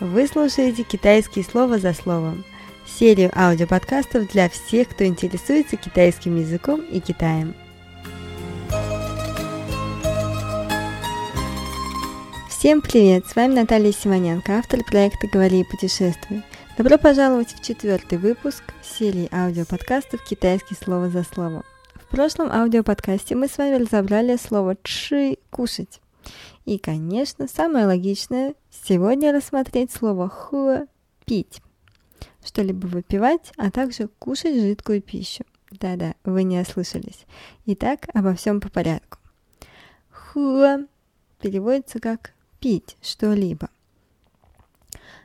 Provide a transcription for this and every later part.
Вы слушаете «Китайские слова за словом» – серию аудиоподкастов для всех, кто интересуется китайским языком и Китаем. Всем привет! С вами Наталья Симоненко, автор проекта «Говори и путешествуй». Добро пожаловать в четвертый выпуск серии аудиоподкастов «Китайские слова за словом». В прошлом аудиоподкасте мы с вами разобрали слово «чи» – «кушать». И, конечно, самое логичное сегодня рассмотреть слово «хэ» – «пить». Что-либо выпивать, а также кушать жидкую пищу. Да-да, вы не ослышались. Итак, обо всем по порядку. «Хэ» переводится как «пить что-либо».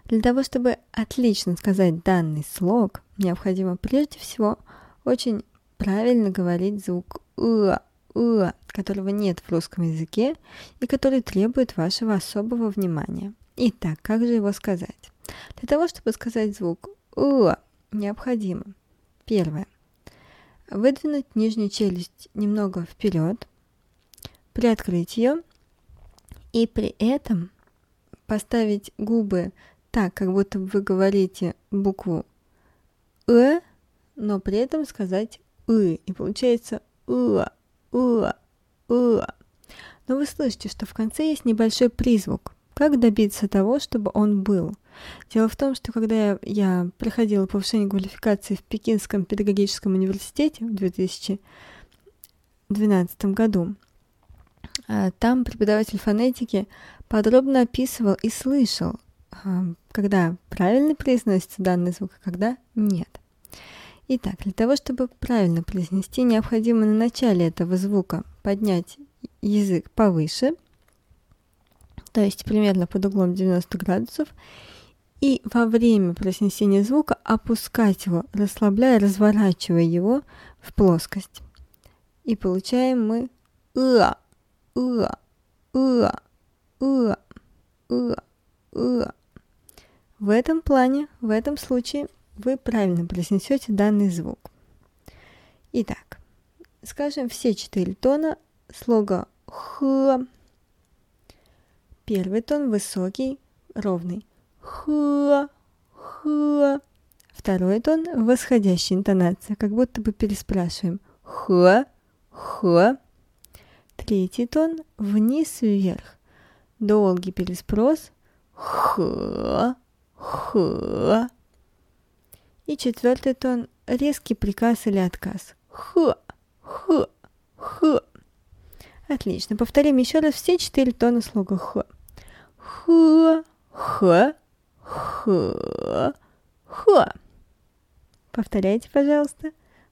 Для того, чтобы отлично сказать данный слог, необходимо прежде всего очень правильно говорить звук «ы», «ы», которого нет в русском языке и который требует вашего особого внимания. Итак, как же его сказать? Для того, чтобы сказать звук «ы», необходимо первое выдвинуть нижнюю челюсть немного вперед, приоткрыть ее и при этом поставить губы так, как будто вы говорите букву «э», но при этом сказать «ы», и получается «ыа», «ыа», «ыа». Но вы слышите, что в конце есть небольшой призвук. Как добиться того, чтобы он был? Дело в том, что когда я, проходила повышение квалификации в Пекинском педагогическом университете в 2012 году, а, там преподаватель фонетики подробно описывал и слышал, а, когда правильно произносится данный звук, а когда нет. Итак, для того, чтобы правильно произнести, необходимо на начале этого звука поднять язык повыше, то есть примерно под углом 90 градусов, и во время произнесения звука опускать его, расслабляя, разворачивая его в плоскость. И получаем мы «ыа», «ыа», «ыа», «ыа», «ыа», «ыа». В этом плане, в этом случае вы правильно произнесете данный звук. Итак, скажем все четыре тона слога х. Первый тон высокий, ровный. Х, х. Второй тон восходящая интонация, как будто бы переспрашиваем. Х, х. Третий тон вниз вверх. Долгий переспрос. Х, х. И четвертый тон – резкий приказ или отказ. Х, х, х. Отлично. Повторим еще раз все четыре тона слога х. Х, х, х, х. Повторяйте, пожалуйста.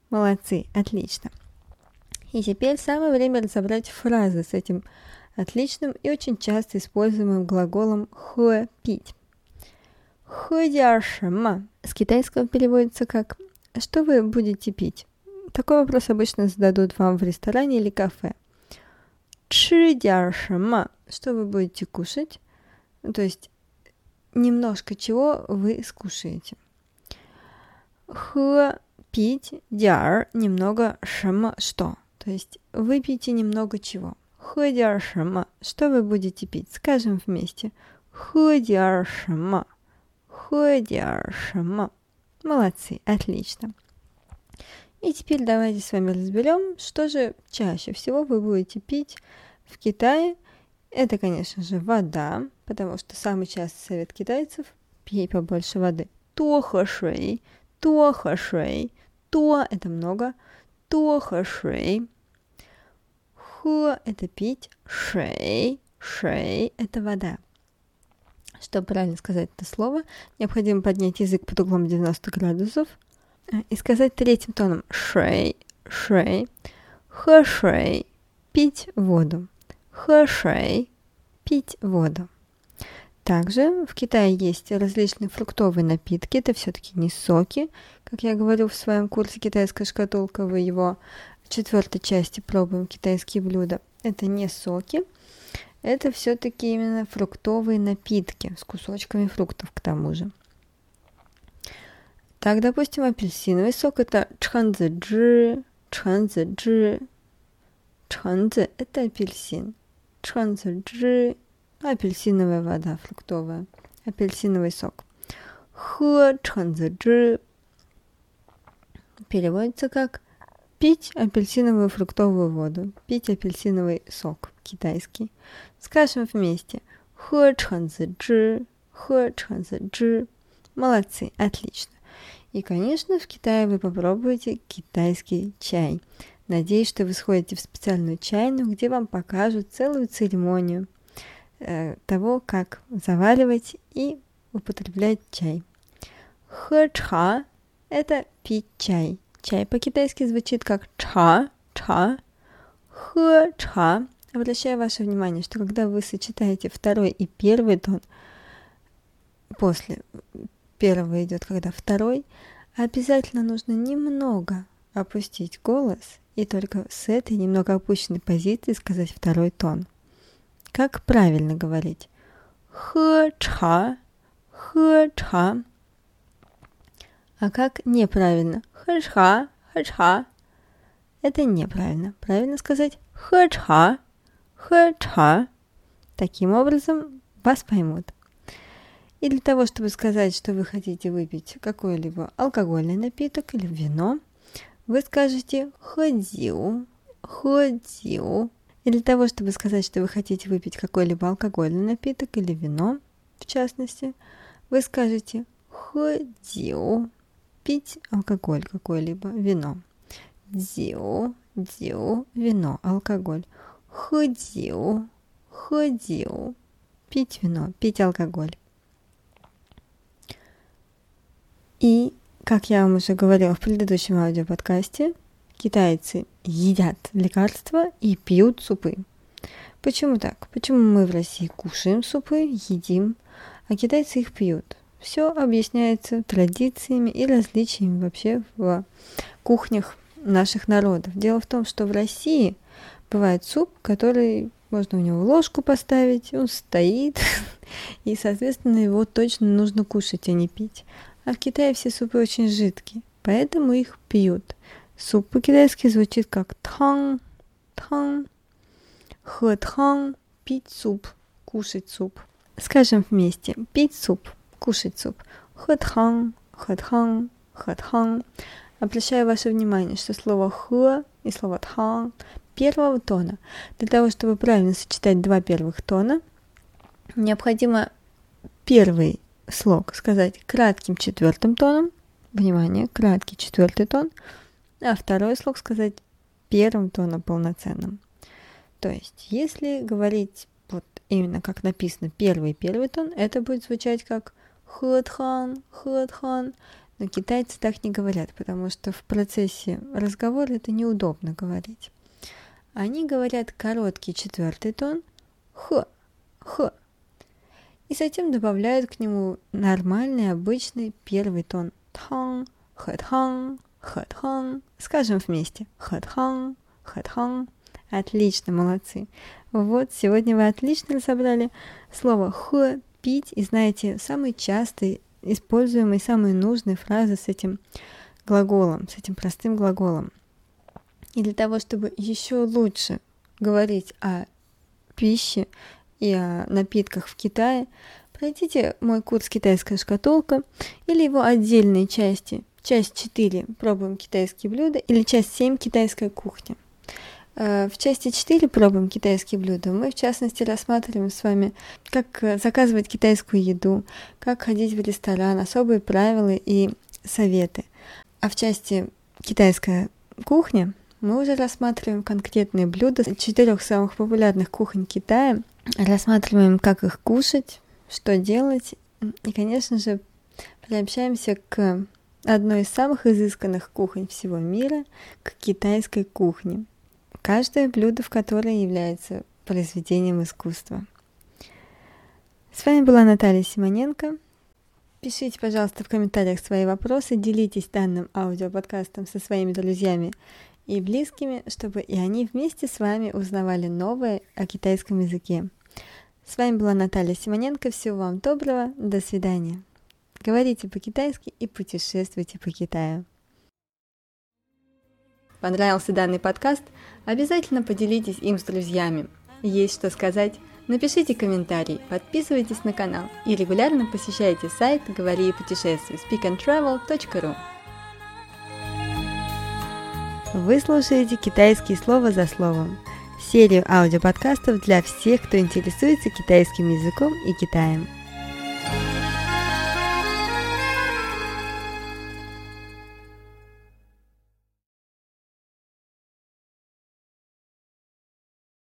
Молодцы, отлично. И теперь самое время разобрать фразы с этим отличным и очень часто используемым глаголом «хэ» – «пить». Хуяшима. С китайского переводится как «Что вы будете пить?» Такой вопрос обычно зададут вам в ресторане или кафе. Чидяшима. Что вы будете кушать? Ну, то есть немножко чего вы скушаете. Х пить дяр немного шима что. То есть выпейте немного чего. Хэ. Что вы будете пить? Скажем вместе. Хэ. Такое дерьмо. Молодцы, отлично. И теперь давайте с вами разберем, что же чаще всего вы будете пить в Китае. Это, конечно же, вода, потому что самый частый совет китайцев – пей побольше воды. То хэшуэй, то хэшуэй, то – это много, то хэшуэй. Хэ – это пить, шей, шей – это вода. Чтобы правильно сказать это слово, необходимо поднять язык под углом 90 градусов э, и сказать третьим тоном шей, шей, хэшей, пить воду, хэшей, пить воду. Также в Китае есть различные фруктовые напитки, это все-таки не соки, как я говорю в своем курсе «Китайская шкатулка», вы его в четвертой части пробуем китайские блюда. Это не соки, это все-таки именно фруктовые напитки с кусочками фруктов к тому же. Так, допустим, апельсиновый сок это чханцзы, чханцзы, чханцзы это апельсин, чханцзы апельсиновая вода фруктовая. апельсиновый сок. Хэ чэнзэджи переводится как пить апельсиновую фруктовую воду, пить апельсиновый сок китайский. Скажем вместе. Хэ хэ чэнзэджи. Молодцы, отлично. И, конечно, в Китае вы попробуете китайский чай. Надеюсь, что вы сходите в специальную чайную, где вам покажут целую церемонию э, того, как заваривать и употреблять чай. Хэ-ча – это пить чай. Чай по-китайски звучит как ча, ча. Хэ-ча. Обращаю ваше внимание, что когда вы сочетаете второй и первый тон, после первого идет, когда второй, обязательно нужно немного опустить голос и только с этой немного опущенной позиции сказать второй тон. Как правильно говорить? Хэ-ча, хэ-ча. А как неправильно? Хэ-ча, хэ-ча. Это неправильно. Правильно сказать хэ-ча, хэ-ча. Таким образом вас поймут. И для того, чтобы сказать, что вы хотите выпить какой-либо алкогольный напиток или вино, вы скажете «ходил», «ходил». И для того, чтобы сказать, что вы хотите выпить какой-либо алкогольный напиток или вино, в частности, вы скажете «ходил», пить алкоголь какой-либо, вино. Дио, дио, вино, алкоголь. Ходил, ходил, пить вино, пить алкоголь. И, как я вам уже говорила в предыдущем аудиоподкасте, китайцы едят лекарства и пьют супы. Почему так? Почему мы в России кушаем супы, едим, а китайцы их пьют? Все объясняется традициями и различиями вообще в кухнях наших народов. Дело в том, что в России бывает суп, который можно у него ложку поставить, он стоит, и, соответственно, его точно нужно кушать, а не пить. А в Китае все супы очень жидкие, поэтому их пьют. Суп по-китайски звучит как тang, тang, хэ тang, пить суп, кушать суп. Скажем вместе, пить суп, кушать суп. Хэ тang, хэ тang, хэ тang. Обращаю ваше внимание, что слово хэ и слово тang первого тона. Для того, чтобы правильно сочетать два первых тона, необходимо первый слог сказать кратким четвертым тоном, внимание, краткий четвертый тон, а второй слог сказать первым тоном полноценным. То есть, если говорить вот именно как написано первый первый тон, это будет звучать как хэтхан, хэтхан, но китайцы так не говорят, потому что в процессе разговора это неудобно говорить. Они говорят короткий четвертый тон, х, х, и затем добавляют к нему нормальный обычный первый тон тан, хэтхан, хэтхан. Скажем вместе хэтхан, хэтхан. Отлично, молодцы. Вот, сегодня вы отлично разобрали слово х, пить, и знаете самые частые используемые, самые нужные фразы с этим глаголом, с этим простым глаголом. И для того, чтобы еще лучше говорить о пище, и о напитках в Китае, пройдите мой курс «Китайская шкатулка» или его отдельные части. Часть 4 «Пробуем китайские блюда» или часть 7 «Китайская кухня». Э, в части 4 «Пробуем китайские блюда» мы, в частности, рассматриваем с вами, как заказывать китайскую еду, как ходить в ресторан, особые правила и советы. А в части «Китайская кухня» мы уже рассматриваем конкретные блюда четырех самых популярных кухонь Китая – рассматриваем, как их кушать, что делать. И, конечно же, приобщаемся к одной из самых изысканных кухонь всего мира, к китайской кухне. Каждое блюдо в которой является произведением искусства. С вами была Наталья Симоненко. Пишите, пожалуйста, в комментариях свои вопросы, делитесь данным аудиоподкастом со своими друзьями и близкими, чтобы и они вместе с вами узнавали новое о китайском языке. С вами была Наталья Симоненко. Всего вам доброго. До свидания. Говорите по-китайски и путешествуйте по Китаю. Понравился данный подкаст? Обязательно поделитесь им с друзьями. Есть что сказать? Напишите комментарий, подписывайтесь на канал и регулярно посещайте сайт «Говори и путешествуй» speakandtravel.ru Вы слушаете «Китайские слова за словом» серию аудиоподкастов для всех, кто интересуется китайским языком и Китаем –